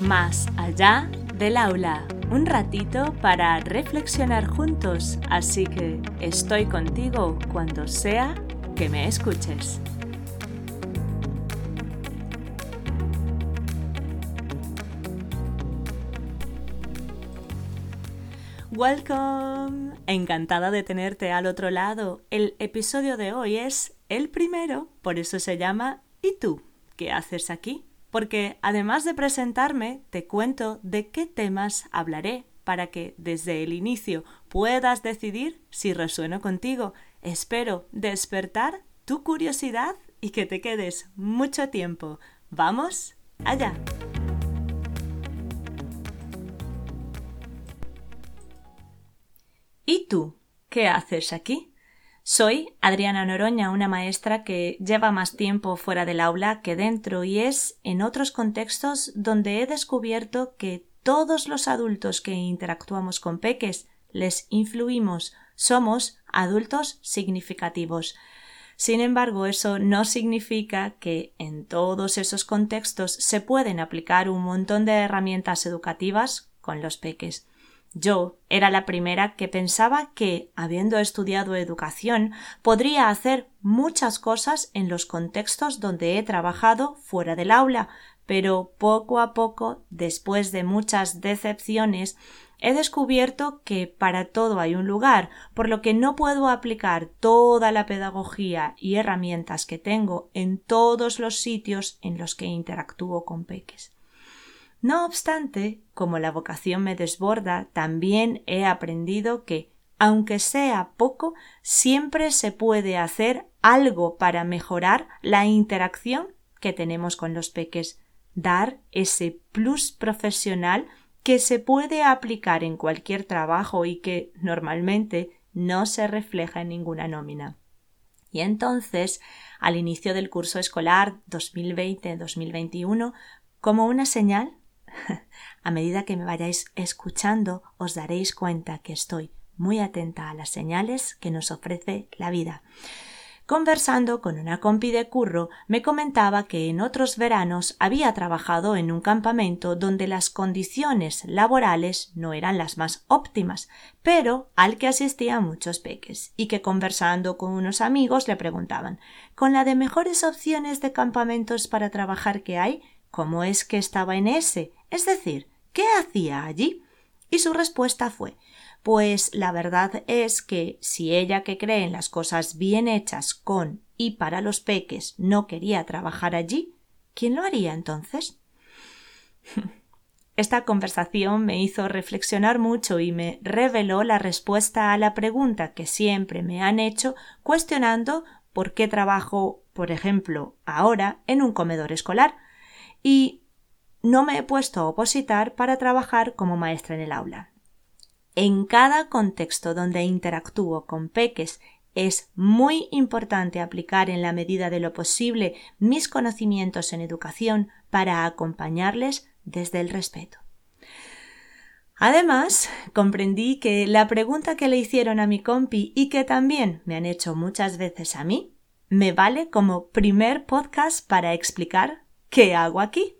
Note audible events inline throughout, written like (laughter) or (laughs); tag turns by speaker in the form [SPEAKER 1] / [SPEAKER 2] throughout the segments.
[SPEAKER 1] Más allá del aula, un ratito para reflexionar juntos, así que estoy contigo cuando sea que me escuches. Welcome. Encantada de tenerte al otro lado. El episodio de hoy es el primero, por eso se llama ¿Y tú? ¿Qué haces aquí? Porque además de presentarme, te cuento de qué temas hablaré para que desde el inicio puedas decidir si resueno contigo. Espero despertar tu curiosidad y que te quedes mucho tiempo. ¡Vamos allá! ¿Y tú? ¿Qué haces aquí? Soy Adriana Noroña, una maestra que lleva más tiempo fuera del aula que dentro y es en otros contextos donde he descubierto que todos los adultos que interactuamos con peques les influimos, somos adultos significativos. Sin embargo, eso no significa que en todos esos contextos se pueden aplicar un montón de herramientas educativas con los peques. Yo era la primera que pensaba que, habiendo estudiado educación, podría hacer muchas cosas en los contextos donde he trabajado fuera del aula, pero poco a poco, después de muchas decepciones, he descubierto que para todo hay un lugar, por lo que no puedo aplicar toda la pedagogía y herramientas que tengo en todos los sitios en los que interactúo con peques. No obstante, como la vocación me desborda, también he aprendido que, aunque sea poco, siempre se puede hacer algo para mejorar la interacción que tenemos con los peques, dar ese plus profesional que se puede aplicar en cualquier trabajo y que normalmente no se refleja en ninguna nómina. Y entonces, al inicio del curso escolar 2020-2021, como una señal, (laughs) a medida que me vayáis escuchando, os daréis cuenta que estoy muy atenta a las señales que nos ofrece la vida. Conversando con una compi de curro, me comentaba que en otros veranos había trabajado en un campamento donde las condiciones laborales no eran las más óptimas, pero al que asistían muchos peques, y que conversando con unos amigos le preguntaban ¿Con la de mejores opciones de campamentos para trabajar que hay? ¿Cómo es que estaba en ese? Es decir, ¿qué hacía allí? Y su respuesta fue pues la verdad es que si ella que cree en las cosas bien hechas con y para los peques no quería trabajar allí, ¿quién lo haría entonces? (laughs) Esta conversación me hizo reflexionar mucho y me reveló la respuesta a la pregunta que siempre me han hecho cuestionando por qué trabajo, por ejemplo, ahora en un comedor escolar, y no me he puesto a opositar para trabajar como maestra en el aula. En cada contexto donde interactúo con peques es muy importante aplicar en la medida de lo posible mis conocimientos en educación para acompañarles desde el respeto. Además, comprendí que la pregunta que le hicieron a mi compi y que también me han hecho muchas veces a mí, me vale como primer podcast para explicar ¿Qué hago aquí?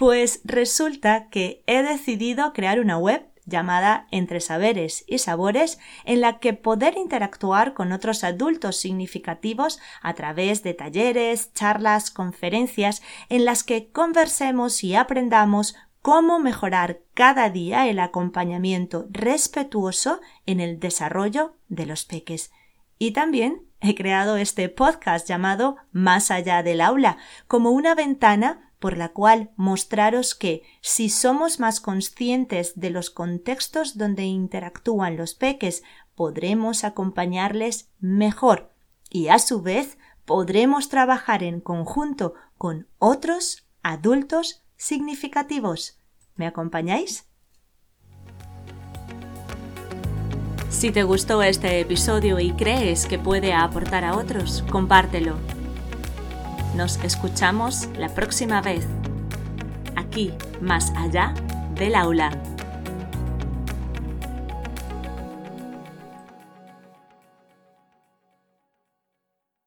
[SPEAKER 1] Pues resulta que he decidido crear una web llamada Entre Saberes y Sabores, en la que poder interactuar con otros adultos significativos a través de talleres, charlas, conferencias, en las que conversemos y aprendamos cómo mejorar cada día el acompañamiento respetuoso en el desarrollo de los peques. Y también he creado este podcast llamado Más allá del aula, como una ventana por la cual mostraros que si somos más conscientes de los contextos donde interactúan los peques, podremos acompañarles mejor y a su vez podremos trabajar en conjunto con otros adultos significativos. ¿Me acompañáis? Si te gustó este episodio y crees que puede aportar a otros, compártelo. Nos escuchamos la próxima vez, aquí, más allá del aula.